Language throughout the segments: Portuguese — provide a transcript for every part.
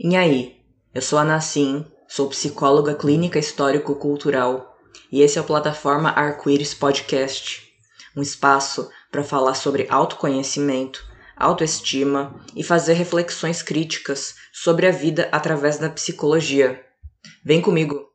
E aí, eu sou a Nassim, sou psicóloga clínica histórico-cultural e esse é o Plataforma Arco-Íris Podcast, um espaço para falar sobre autoconhecimento, autoestima e fazer reflexões críticas sobre a vida através da psicologia. Vem comigo!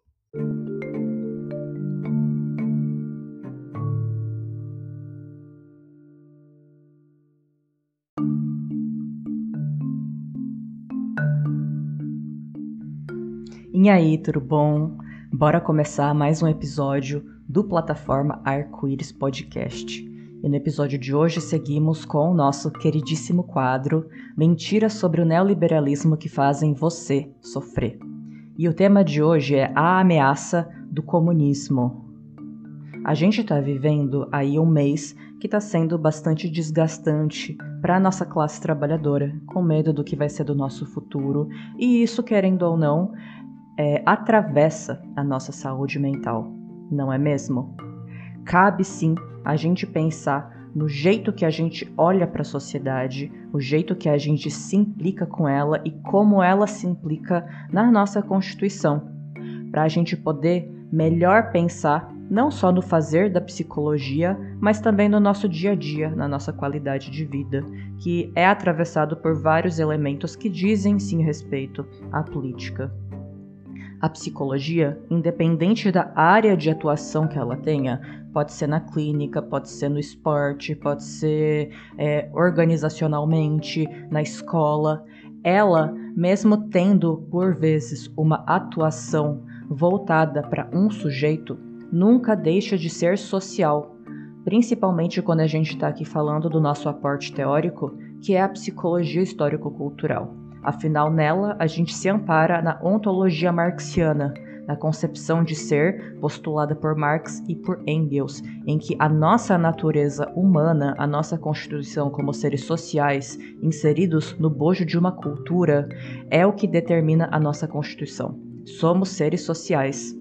E aí, tudo bom? Bora começar mais um episódio do plataforma Arco-Íris Podcast. E no episódio de hoje seguimos com o nosso queridíssimo quadro Mentiras sobre o neoliberalismo que fazem você sofrer. E o tema de hoje é a ameaça do comunismo. A gente está vivendo aí um mês que está sendo bastante desgastante para a nossa classe trabalhadora, com medo do que vai ser do nosso futuro, e isso, querendo ou não, é, atravessa a nossa saúde mental, não é mesmo? Cabe sim a gente pensar no jeito que a gente olha para a sociedade, o jeito que a gente se implica com ela e como ela se implica na nossa Constituição, para a gente poder melhor pensar não só no fazer da psicologia, mas também no nosso dia a dia, na nossa qualidade de vida, que é atravessado por vários elementos que dizem sim respeito à política. A psicologia, independente da área de atuação que ela tenha, pode ser na clínica, pode ser no esporte, pode ser é, organizacionalmente, na escola, ela, mesmo tendo por vezes uma atuação voltada para um sujeito, nunca deixa de ser social, principalmente quando a gente está aqui falando do nosso aporte teórico, que é a psicologia histórico-cultural. Afinal, nela a gente se ampara na ontologia marxiana, na concepção de ser postulada por Marx e por Engels, em que a nossa natureza humana, a nossa constituição como seres sociais, inseridos no bojo de uma cultura, é o que determina a nossa constituição. Somos seres sociais.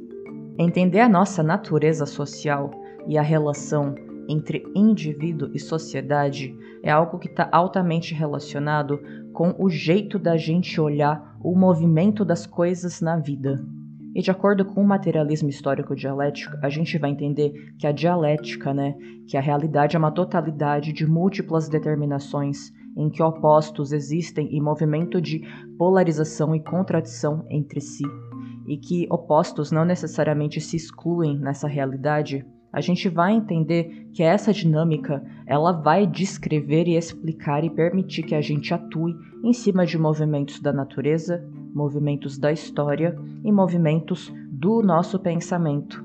Entender a nossa natureza social e a relação entre indivíduo e sociedade é algo que está altamente relacionado com o jeito da gente olhar o movimento das coisas na vida. E de acordo com o materialismo histórico dialético, a gente vai entender que a dialética, né, que a realidade é uma totalidade de múltiplas determinações em que opostos existem em movimento de polarização e contradição entre si, e que opostos não necessariamente se excluem nessa realidade, a gente vai entender que essa dinâmica ela vai descrever e explicar e permitir que a gente atue em cima de movimentos da natureza, movimentos da história e movimentos do nosso pensamento.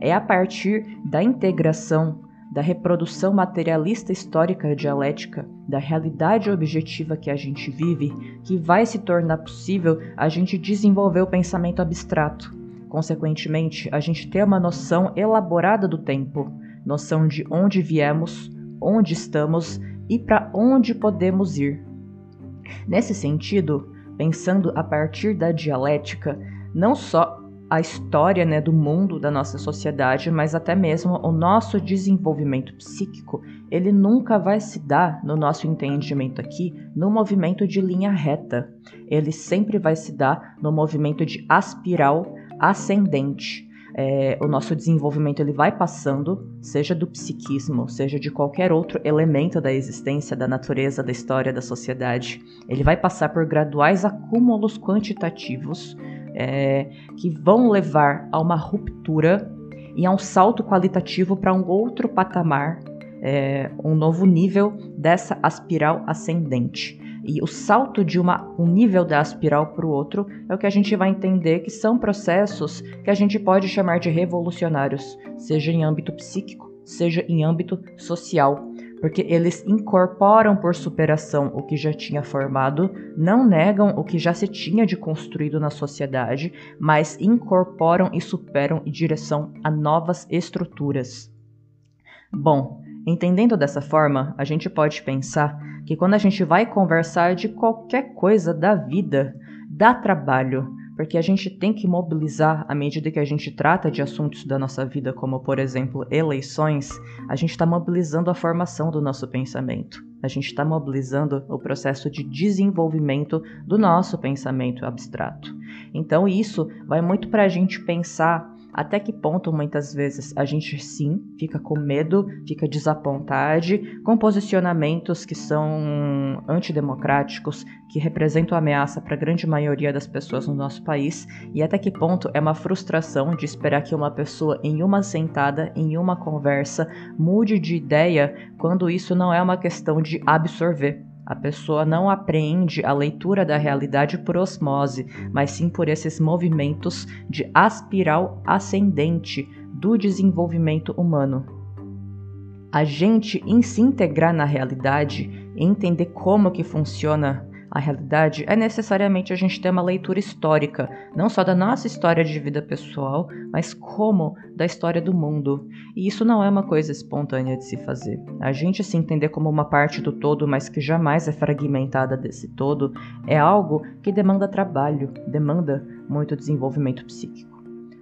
É a partir da integração da reprodução materialista histórica dialética da realidade objetiva que a gente vive que vai se tornar possível a gente desenvolver o pensamento abstrato Consequentemente, a gente tem uma noção elaborada do tempo, noção de onde viemos, onde estamos e para onde podemos ir. Nesse sentido, pensando a partir da dialética, não só a história né, do mundo, da nossa sociedade, mas até mesmo o nosso desenvolvimento psíquico, ele nunca vai se dar, no nosso entendimento aqui, no movimento de linha reta. Ele sempre vai se dar no movimento de aspiral ascendente. É, o nosso desenvolvimento ele vai passando, seja do psiquismo, seja de qualquer outro elemento da existência, da natureza, da história, da sociedade, ele vai passar por graduais acúmulos quantitativos é, que vão levar a uma ruptura e a um salto qualitativo para um outro patamar, é, um novo nível dessa aspiral ascendente. E o salto de uma, um nível da espiral para o outro é o que a gente vai entender que são processos que a gente pode chamar de revolucionários, seja em âmbito psíquico, seja em âmbito social, porque eles incorporam por superação o que já tinha formado, não negam o que já se tinha de construído na sociedade, mas incorporam e superam em direção a novas estruturas. Bom, entendendo dessa forma, a gente pode pensar que quando a gente vai conversar de qualquer coisa da vida, dá trabalho, porque a gente tem que mobilizar à medida que a gente trata de assuntos da nossa vida, como por exemplo eleições, a gente está mobilizando a formação do nosso pensamento. A gente está mobilizando o processo de desenvolvimento do nosso pensamento abstrato. Então, isso vai muito para a gente pensar até que ponto muitas vezes a gente sim fica com medo, fica desapontado com posicionamentos que são antidemocráticos, que representam ameaça para a grande maioria das pessoas no nosso país, e até que ponto é uma frustração de esperar que uma pessoa em uma sentada, em uma conversa, mude de ideia quando isso não é uma questão de absorver. A pessoa não aprende a leitura da realidade por osmose, mas sim por esses movimentos de aspiral ascendente do desenvolvimento humano. A gente, em se integrar na realidade, entender como que funciona a realidade, é necessariamente a gente ter uma leitura histórica, não só da nossa história de vida pessoal, mas como da história do mundo. E isso não é uma coisa espontânea de se fazer. A gente se entender como uma parte do todo, mas que jamais é fragmentada desse todo, é algo que demanda trabalho, demanda muito desenvolvimento psíquico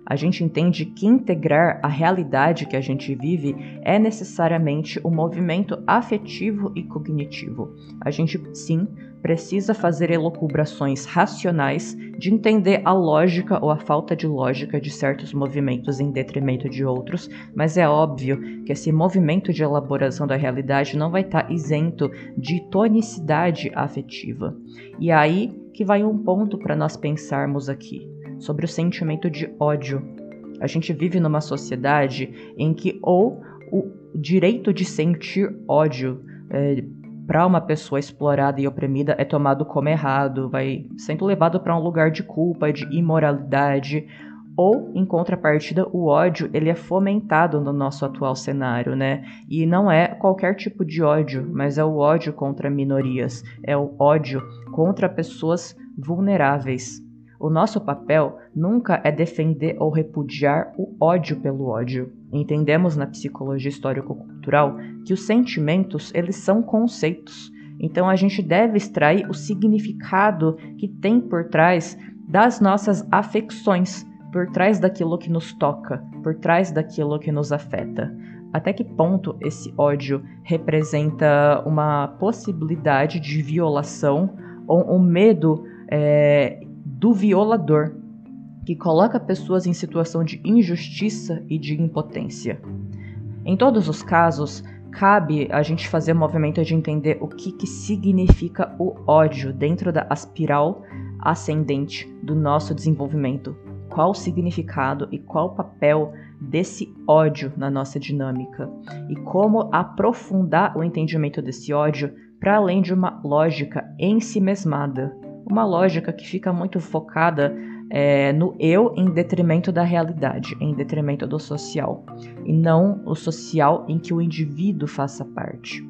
a gente entende que integrar a realidade que a gente vive é necessariamente um movimento afetivo e cognitivo. A gente, sim, precisa fazer elucubrações racionais de entender a lógica ou a falta de lógica de certos movimentos em detrimento de outros, mas é óbvio que esse movimento de elaboração da realidade não vai estar isento de tonicidade afetiva. E é aí que vai um ponto para nós pensarmos aqui sobre o sentimento de ódio. A gente vive numa sociedade em que ou o direito de sentir ódio é, para uma pessoa explorada e oprimida é tomado como errado, vai sendo levado para um lugar de culpa, de imoralidade, ou em contrapartida o ódio ele é fomentado no nosso atual cenário, né? E não é qualquer tipo de ódio, mas é o ódio contra minorias, é o ódio contra pessoas vulneráveis. O nosso papel nunca é defender ou repudiar o ódio pelo ódio. Entendemos na psicologia histórico-cultural que os sentimentos, eles são conceitos. Então a gente deve extrair o significado que tem por trás das nossas afecções, por trás daquilo que nos toca, por trás daquilo que nos afeta. Até que ponto esse ódio representa uma possibilidade de violação ou um medo é, do violador, que coloca pessoas em situação de injustiça e de impotência. Em todos os casos, cabe a gente fazer o movimento de entender o que, que significa o ódio dentro da espiral ascendente do nosso desenvolvimento. Qual o significado e qual o papel desse ódio na nossa dinâmica e como aprofundar o entendimento desse ódio para além de uma lógica em si mesmada, uma lógica que fica muito focada é, no eu em detrimento da realidade, em detrimento do social, e não o social em que o indivíduo faça parte.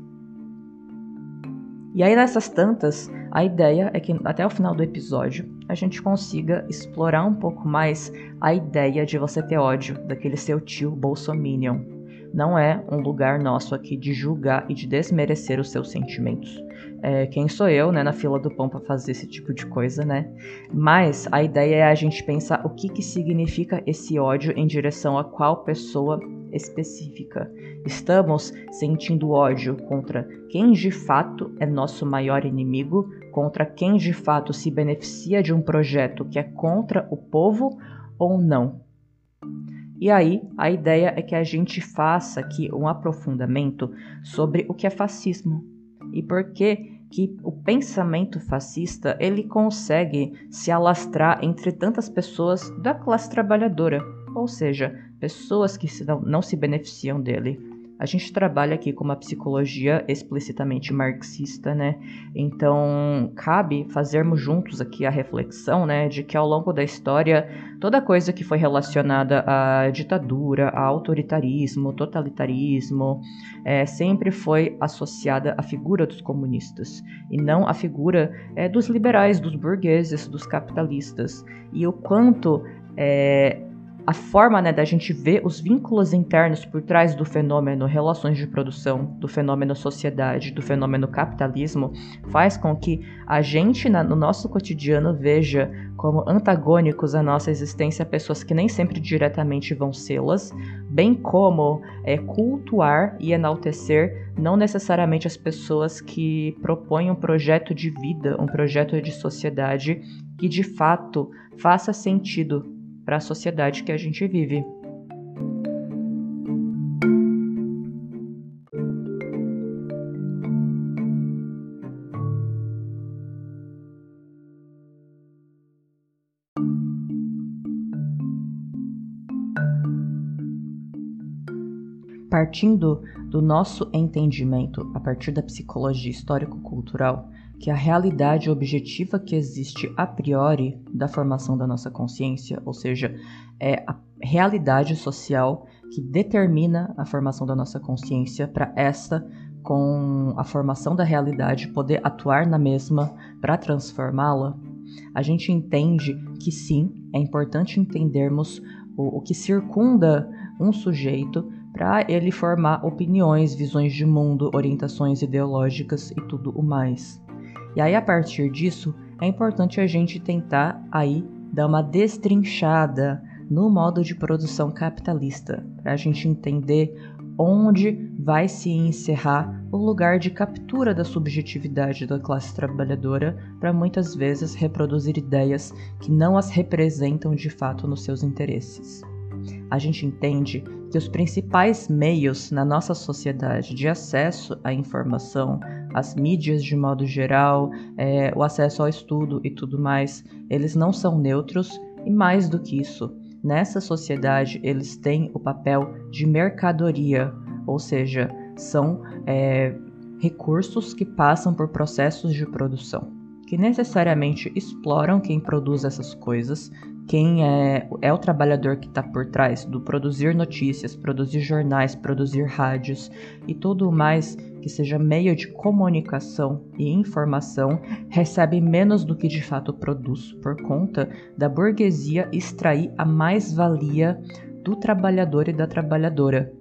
E aí, nessas tantas, a ideia é que até o final do episódio a gente consiga explorar um pouco mais a ideia de você ter ódio daquele seu tio bolsominion. Não é um lugar nosso aqui de julgar e de desmerecer os seus sentimentos é, quem sou eu, né, na fila do pão para fazer esse tipo de coisa, né? Mas a ideia é a gente pensar o que, que significa esse ódio em direção a qual pessoa específica. Estamos sentindo ódio contra quem de fato é nosso maior inimigo, contra quem de fato se beneficia de um projeto que é contra o povo ou não. E aí, a ideia é que a gente faça aqui um aprofundamento sobre o que é fascismo, e por que que o pensamento fascista ele consegue se alastrar entre tantas pessoas da classe trabalhadora, ou seja, pessoas que não, não se beneficiam dele. A gente trabalha aqui com uma psicologia explicitamente marxista, né? Então, cabe fazermos juntos aqui a reflexão, né, de que ao longo da história, toda coisa que foi relacionada à ditadura, a autoritarismo, totalitarismo, é, sempre foi associada à figura dos comunistas e não à figura é, dos liberais, dos burgueses, dos capitalistas. E o quanto é, a forma né, da gente ver os vínculos internos por trás do fenômeno relações de produção, do fenômeno sociedade, do fenômeno capitalismo, faz com que a gente, na, no nosso cotidiano, veja como antagônicos à nossa existência pessoas que nem sempre diretamente vão sê-las, bem como é, cultuar e enaltecer não necessariamente as pessoas que propõem um projeto de vida, um projeto de sociedade que de fato faça sentido para a sociedade que a gente vive. Partindo do nosso entendimento a partir da psicologia histórico-cultural, que a realidade objetiva que existe a priori da formação da nossa consciência, ou seja, é a realidade social que determina a formação da nossa consciência para essa com a formação da realidade poder atuar na mesma para transformá-la, a gente entende que sim, é importante entendermos o, o que circunda um sujeito para ele formar opiniões, visões de mundo, orientações ideológicas e tudo o mais. E aí, a partir disso, é importante a gente tentar aí dar uma destrinchada no modo de produção capitalista, para a gente entender onde vai se encerrar o lugar de captura da subjetividade da classe trabalhadora para muitas vezes reproduzir ideias que não as representam de fato nos seus interesses. A gente entende que os principais meios na nossa sociedade de acesso à informação, as mídias de modo geral, é, o acesso ao estudo e tudo mais, eles não são neutros e mais do que isso, nessa sociedade eles têm o papel de mercadoria, ou seja, são é, recursos que passam por processos de produção, que necessariamente exploram quem produz essas coisas, quem é, é o trabalhador que está por trás do produzir notícias, produzir jornais, produzir rádios e tudo mais que seja meio de comunicação e informação recebe menos do que de fato produz por conta da burguesia extrair a mais-valia do trabalhador e da trabalhadora.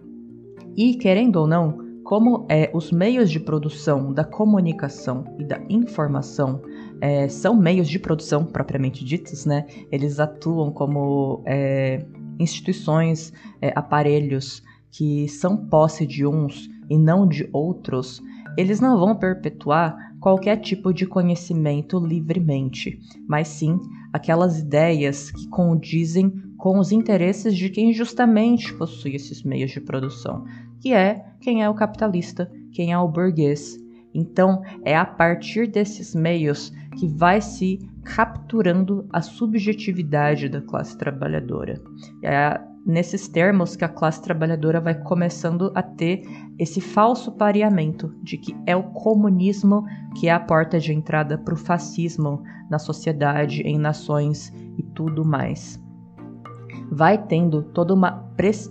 E querendo ou não, como é, os meios de produção da comunicação e da informação é, são meios de produção propriamente ditos, né? Eles atuam como é, instituições, é, aparelhos que são posse de uns e não de outros. Eles não vão perpetuar qualquer tipo de conhecimento livremente, mas sim aquelas ideias que condizem com os interesses de quem justamente possui esses meios de produção, que é quem é o capitalista, quem é o burguês. Então, é a partir desses meios que vai se capturando a subjetividade da classe trabalhadora. É nesses termos que a classe trabalhadora vai começando a ter esse falso pareamento de que é o comunismo que é a porta de entrada para o fascismo na sociedade, em nações e tudo mais. Vai tendo toda uma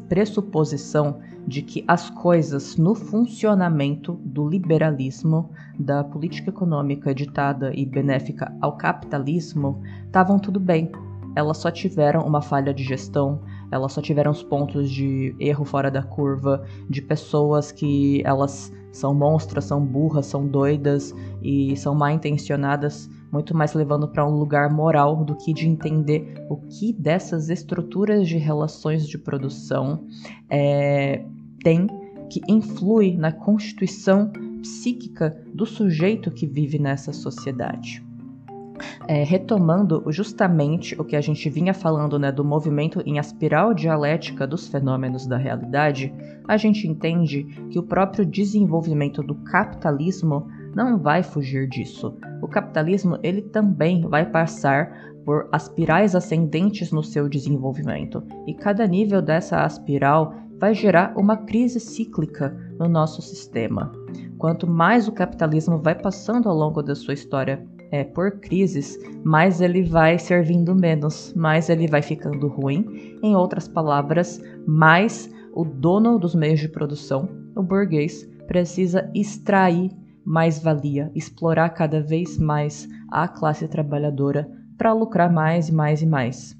pressuposição de que as coisas no funcionamento do liberalismo, da política econômica ditada e benéfica ao capitalismo, estavam tudo bem. Elas só tiveram uma falha de gestão, elas só tiveram os pontos de erro fora da curva, de pessoas que elas são monstras, são burras, são doidas e são mal intencionadas, muito mais levando para um lugar moral do que de entender o que dessas estruturas de relações de produção é, tem que influi na constituição psíquica do sujeito que vive nessa sociedade. É, retomando justamente o que a gente vinha falando né, do movimento em espiral dialética dos fenômenos da realidade, a gente entende que o próprio desenvolvimento do capitalismo não vai fugir disso. O capitalismo ele também vai passar por aspirais ascendentes no seu desenvolvimento, e cada nível dessa aspiral vai gerar uma crise cíclica no nosso sistema. Quanto mais o capitalismo vai passando ao longo da sua história é, por crises, mais ele vai servindo menos, mais ele vai ficando ruim. Em outras palavras, mais o dono dos meios de produção, o burguês, precisa extrair mais valia, explorar cada vez mais a classe trabalhadora para lucrar mais e mais e mais.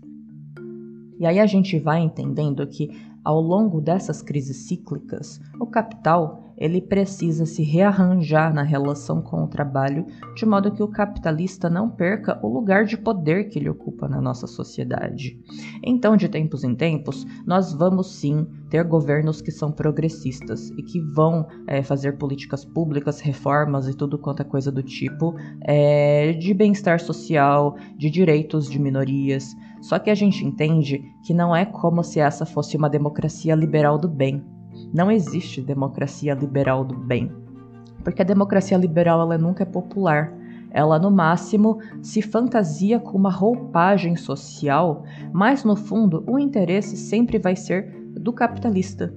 E aí a gente vai entendendo que ao longo dessas crises cíclicas, o capital ele precisa se rearranjar na relação com o trabalho, de modo que o capitalista não perca o lugar de poder que ele ocupa na nossa sociedade. Então, de tempos em tempos, nós vamos sim ter governos que são progressistas e que vão é, fazer políticas públicas, reformas e tudo quanto é coisa do tipo é, de bem-estar social, de direitos de minorias. Só que a gente entende que não é como se essa fosse uma democracia liberal do bem. Não existe democracia liberal do bem. Porque a democracia liberal ela nunca é popular. Ela, no máximo, se fantasia com uma roupagem social, mas no fundo o interesse sempre vai ser do capitalista.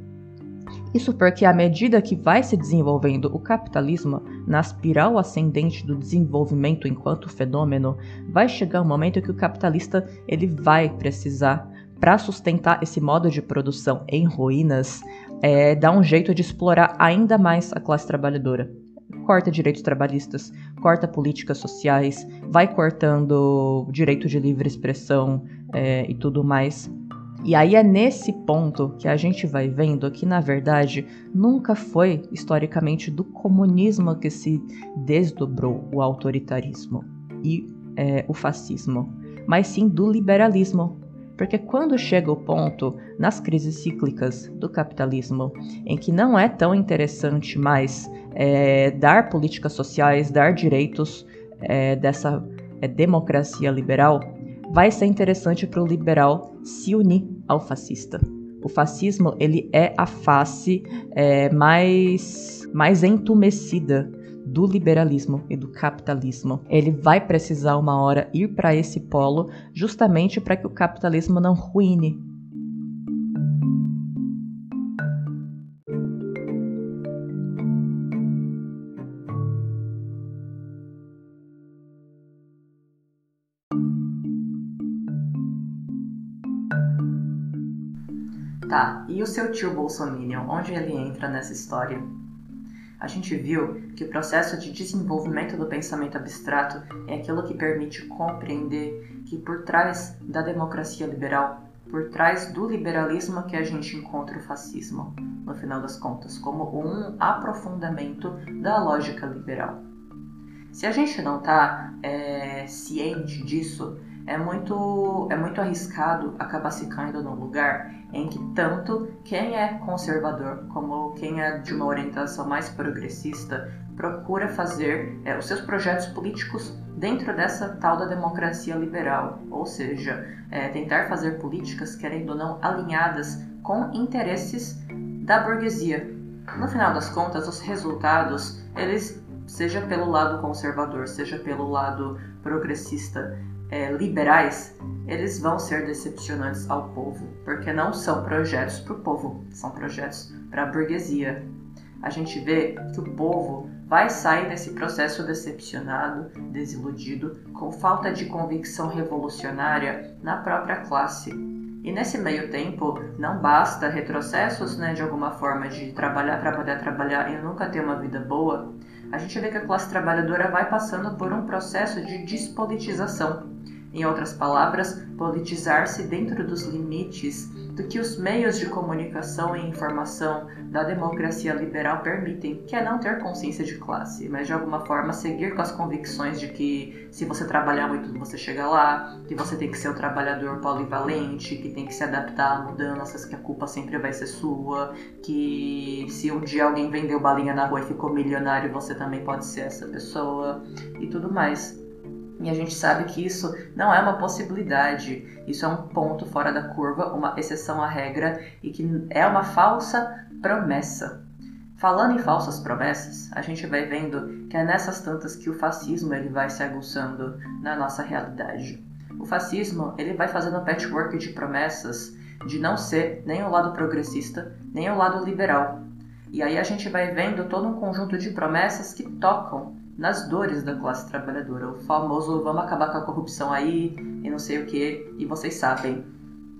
Isso porque, à medida que vai se desenvolvendo o capitalismo na espiral ascendente do desenvolvimento enquanto fenômeno, vai chegar um momento que o capitalista ele vai precisar, para sustentar esse modo de produção em ruínas, é, dá um jeito de explorar ainda mais a classe trabalhadora. Corta direitos trabalhistas, corta políticas sociais, vai cortando direito de livre expressão é, e tudo mais. E aí é nesse ponto que a gente vai vendo que, na verdade, nunca foi historicamente do comunismo que se desdobrou o autoritarismo e é, o fascismo, mas sim do liberalismo, porque quando chega o ponto, nas crises cíclicas do capitalismo, em que não é tão interessante mais é, dar políticas sociais, dar direitos é, dessa é, democracia liberal, vai ser interessante para o liberal se unir ao fascista. O fascismo ele é a face é, mais, mais entumecida do liberalismo e do capitalismo. Ele vai precisar uma hora ir para esse polo justamente para que o capitalismo não ruine Tá, e o seu tio Bolsominion, onde ele entra nessa história? A gente viu que o processo de desenvolvimento do pensamento abstrato é aquilo que permite compreender que por trás da democracia liberal, por trás do liberalismo que a gente encontra o fascismo, no final das contas, como um aprofundamento da lógica liberal. Se a gente não está é, ciente disso, é muito, é muito arriscado acabar se caindo num lugar em que tanto quem é conservador como quem é de uma orientação mais progressista procura fazer é, os seus projetos políticos dentro dessa tal da democracia liberal, ou seja, é, tentar fazer políticas, querendo ou não, alinhadas com interesses da burguesia. No final das contas, os resultados, eles, seja pelo lado conservador, seja pelo lado progressista, é, liberais, eles vão ser decepcionantes ao povo, porque não são projetos para o povo, são projetos para a burguesia. A gente vê que o povo vai sair desse processo decepcionado, desiludido, com falta de convicção revolucionária na própria classe. E nesse meio tempo, não basta retrocessos né, de alguma forma de trabalhar, trabalhar, trabalhar e nunca ter uma vida boa. A gente vê que a classe trabalhadora vai passando por um processo de despolitização em outras palavras, politizar-se dentro dos limites do que os meios de comunicação e informação da democracia liberal permitem, que é não ter consciência de classe, mas de alguma forma seguir com as convicções de que se você trabalhar muito você chega lá, que você tem que ser um trabalhador polivalente, que tem que se adaptar a mudanças, que a culpa sempre vai ser sua, que se um dia alguém vendeu balinha na rua e ficou milionário, você também pode ser essa pessoa e tudo mais. E a gente sabe que isso não é uma possibilidade, isso é um ponto fora da curva, uma exceção à regra e que é uma falsa promessa. Falando em falsas promessas, a gente vai vendo que é nessas tantas que o fascismo ele vai se aguçando na nossa realidade. O fascismo ele vai fazendo um patchwork de promessas de não ser nem o lado progressista, nem o lado liberal. E aí a gente vai vendo todo um conjunto de promessas que tocam nas dores da classe trabalhadora. O famoso vamos acabar com a corrupção aí e não sei o que, e vocês sabem.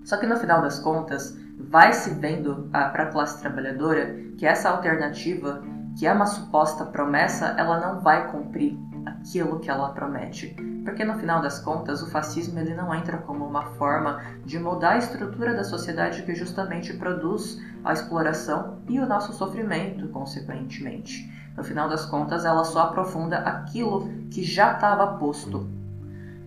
Só que no final das contas, vai se vendo para a classe trabalhadora que essa alternativa, que é uma suposta promessa, ela não vai cumprir aquilo que ela promete. Porque no final das contas, o fascismo ele não entra como uma forma de mudar a estrutura da sociedade que justamente produz a exploração e o nosso sofrimento, consequentemente. No final das contas, ela só aprofunda aquilo que já estava posto.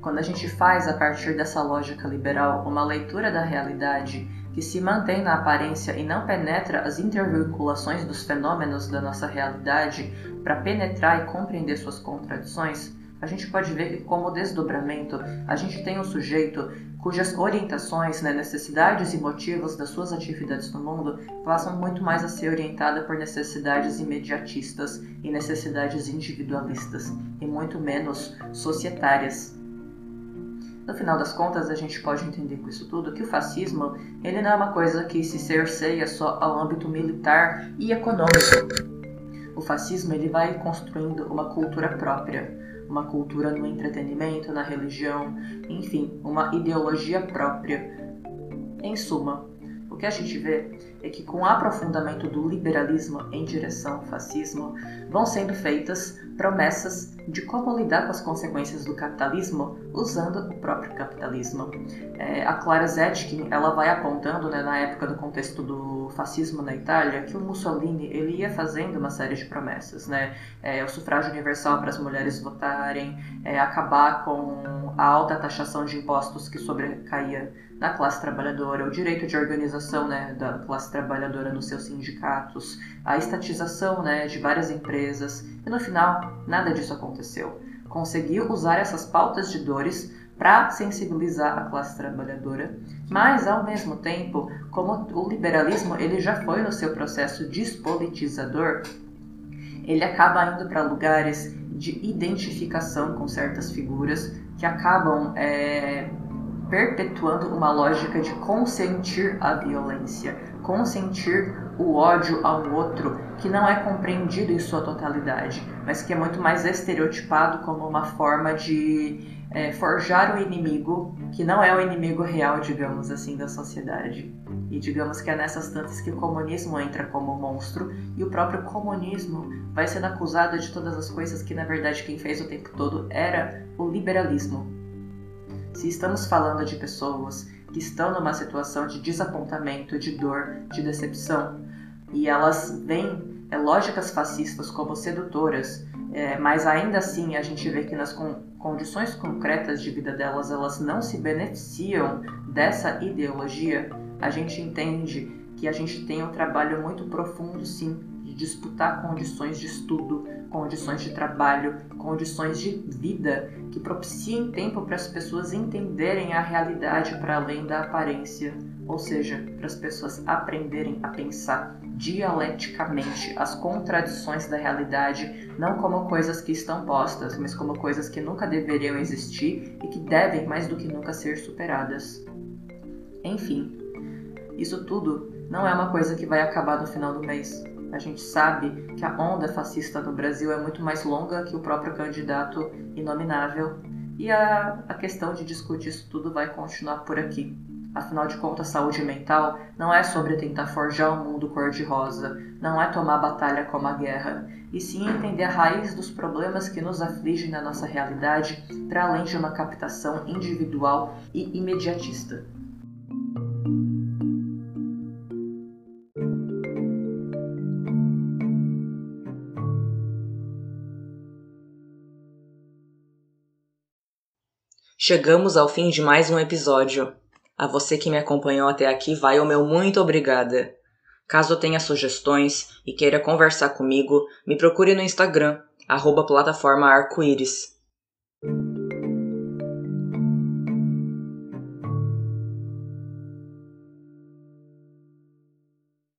Quando a gente faz, a partir dessa lógica liberal, uma leitura da realidade que se mantém na aparência e não penetra as intervinculações dos fenômenos da nossa realidade para penetrar e compreender suas contradições, a gente pode ver que, como desdobramento, a gente tem um sujeito cujas orientações, né, necessidades e motivos das suas atividades no mundo passam muito mais a ser orientada por necessidades imediatistas e necessidades individualistas, e muito menos societárias. No final das contas, a gente pode entender com isso tudo que o fascismo ele não é uma coisa que se cerceia só ao âmbito militar e econômico. O fascismo ele vai construindo uma cultura própria, uma cultura no entretenimento, na religião, enfim, uma ideologia própria. Em suma, o que a gente vê é que com o aprofundamento do liberalismo em direção ao fascismo, vão sendo feitas promessas de como lidar com as consequências do capitalismo usando o próprio capitalismo. É, a Clara Zetkin ela vai apontando, né, na época do contexto do fascismo na Itália, que o Mussolini ele ia fazendo uma série de promessas, né, é, o sufrágio universal para as mulheres votarem, é, acabar com a alta taxação de impostos que sobrecaía na classe trabalhadora, o direito de organização né, da classe trabalhadora nos seus sindicatos, a estatização né, de várias empresas, e no final nada disso aconteceu. Conseguiu usar essas pautas de dores para sensibilizar a classe trabalhadora, mas ao mesmo tempo, como o liberalismo ele já foi no seu processo despolitizador, ele acaba indo para lugares de identificação com certas figuras que acabam é, perpetuando uma lógica de consentir a violência, consentir o ódio ao outro, que não é compreendido em sua totalidade, mas que é muito mais estereotipado como uma forma de é, forjar o inimigo, que não é o inimigo real, digamos assim, da sociedade. E digamos que é nessas tantas que o comunismo entra como monstro e o próprio comunismo vai sendo acusado de todas as coisas que na verdade quem fez o tempo todo era o liberalismo, se estamos falando de pessoas que estão numa situação de desapontamento, de dor, de decepção, e elas veem é, lógicas fascistas como sedutoras, é, mas ainda assim a gente vê que nas con condições concretas de vida delas elas não se beneficiam dessa ideologia, a gente entende que a gente tem um trabalho muito profundo, sim, disputar condições de estudo, condições de trabalho, condições de vida que propiciem tempo para as pessoas entenderem a realidade para além da aparência, ou seja, para as pessoas aprenderem a pensar dialeticamente as contradições da realidade, não como coisas que estão postas, mas como coisas que nunca deveriam existir e que devem mais do que nunca ser superadas. Enfim, isso tudo não é uma coisa que vai acabar no final do mês. A gente sabe que a onda fascista no Brasil é muito mais longa que o próprio candidato inominável e a, a questão de discutir isso tudo vai continuar por aqui. Afinal de contas, saúde mental não é sobre tentar forjar um mundo cor-de-rosa, não é tomar batalha como a guerra, e sim entender a raiz dos problemas que nos afligem na nossa realidade para além de uma captação individual e imediatista. Chegamos ao fim de mais um episódio. A você que me acompanhou até aqui, vai o meu muito obrigada. Caso tenha sugestões e queira conversar comigo, me procure no Instagram, arroba plataforma arco-íris.